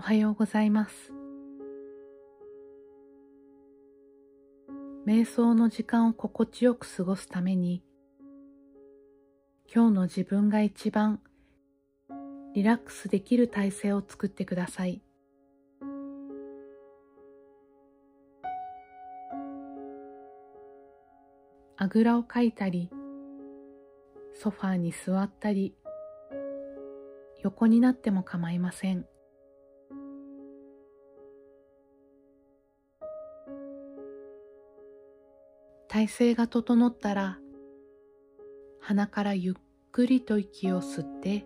おはようございます。瞑想の時間を心地よく過ごすために、今日の自分が一番リラックスできる体勢を作ってください。あぐらをかいたり、ソファーに座ったり、横になっても構いません。体勢が整ったら鼻からゆっくりと息を吸って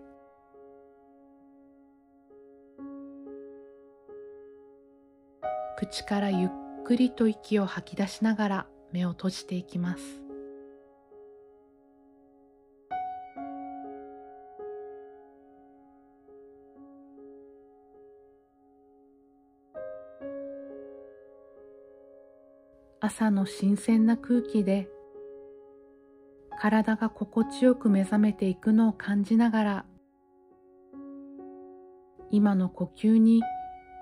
口からゆっくりと息を吐き出しながら目を閉じていきます。朝の新鮮な空気で体が心地よく目覚めていくのを感じながら今の呼吸に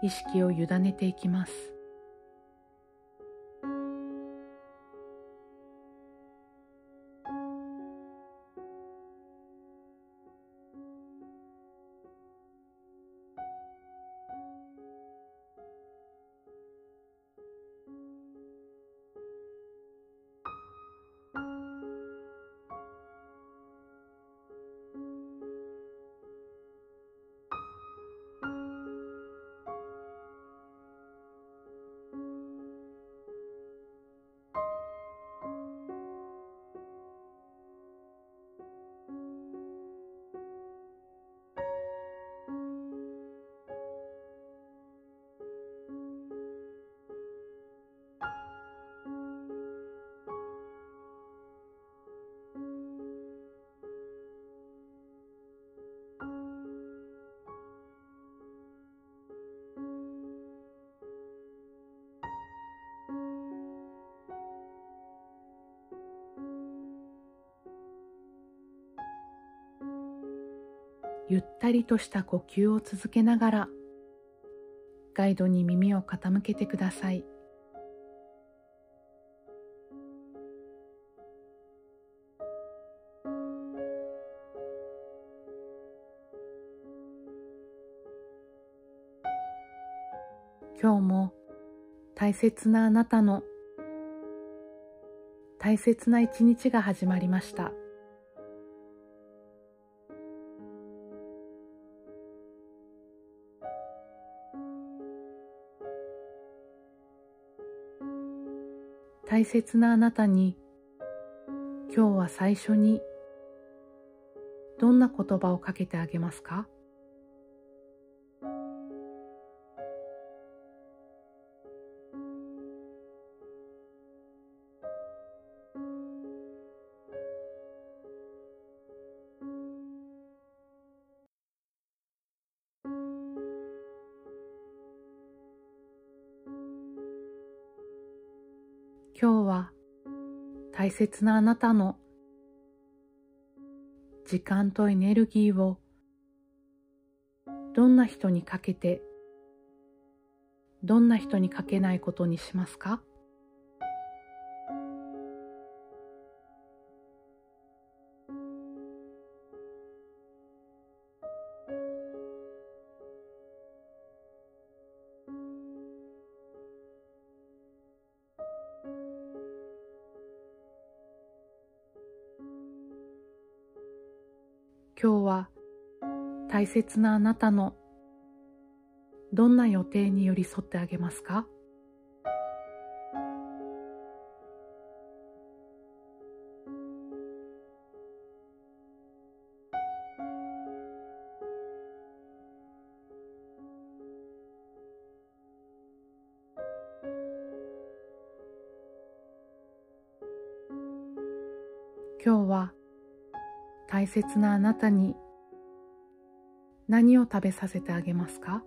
意識を委ねていきます。ゆったりとした呼吸を続けながらガイドに耳を傾けてください今日も大切なあなたの大切な一日が始まりました。大切なあなたに。今日は最初にどんな言葉をかけてあげますか？今日は大切なあなたの時間とエネルギーをどんな人にかけてどんな人にかけないことにしますか？今日は大切なあなたのどんな予定に寄り添ってあげますか？今日は大切なあなたに何を食べさせてあげますか？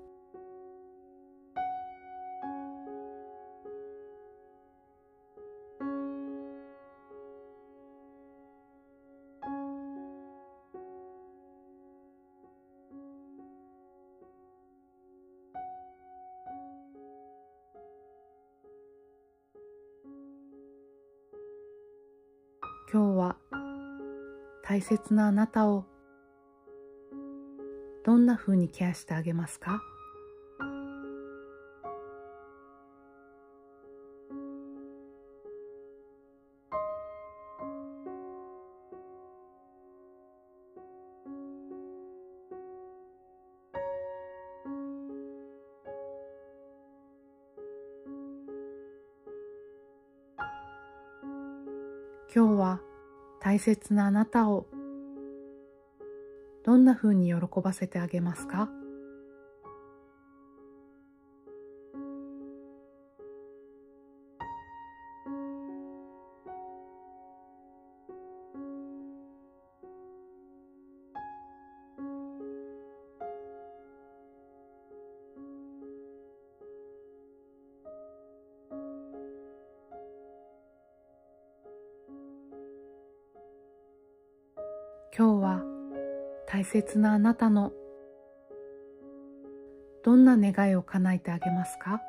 今日は大切なあなたを。どんな風にケアしてあげますか？今日は大切なあなたを。どんな風に喜ばせてあげますか？今日は大切なあなたのどんな願いを叶えてあげますか？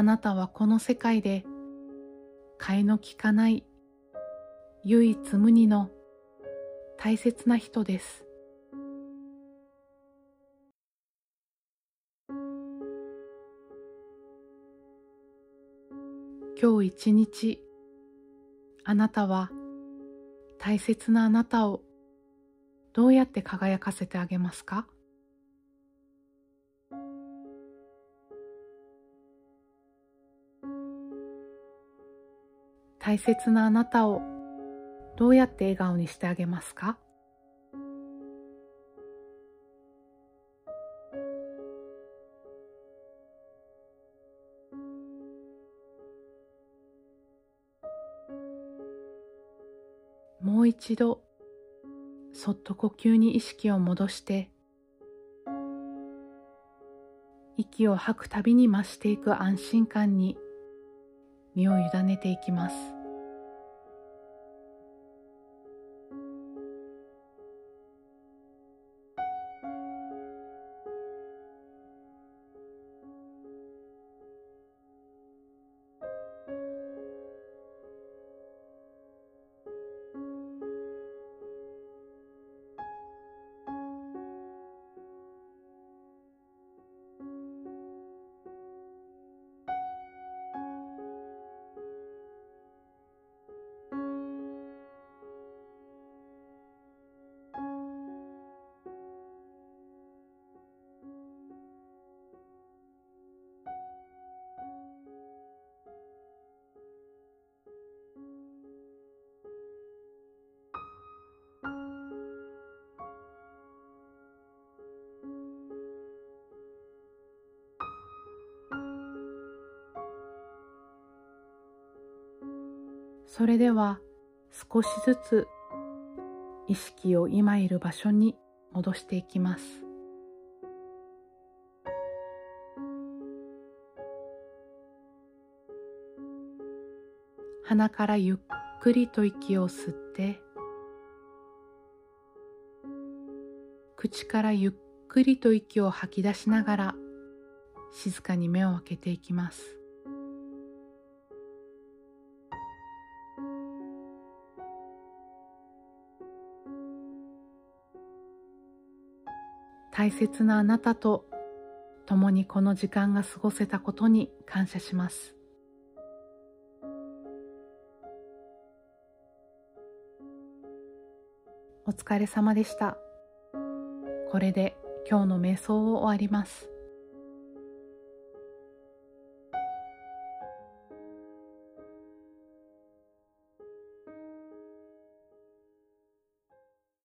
あなたはこの世界で替えの利かない唯一無二の大切な人です。今日一日あなたは大切なあなたをどうやって輝かせてあげますか？大切なあなたをどうやって笑顔にしてあげますか？もう一度そっと呼吸に意識を戻して息を吐くたびに増していく安心感に身を委ねていきます。それでは少しずつ意識を今いる場所に戻していきます。鼻からゆっくりと息を吸って口からゆっくりと息を吐き出しながら静かに目を開けていきます。大切なあなたと共にこの時間が過ごせたことに感謝します。お疲れ様でした。これで今日の瞑想を終わります。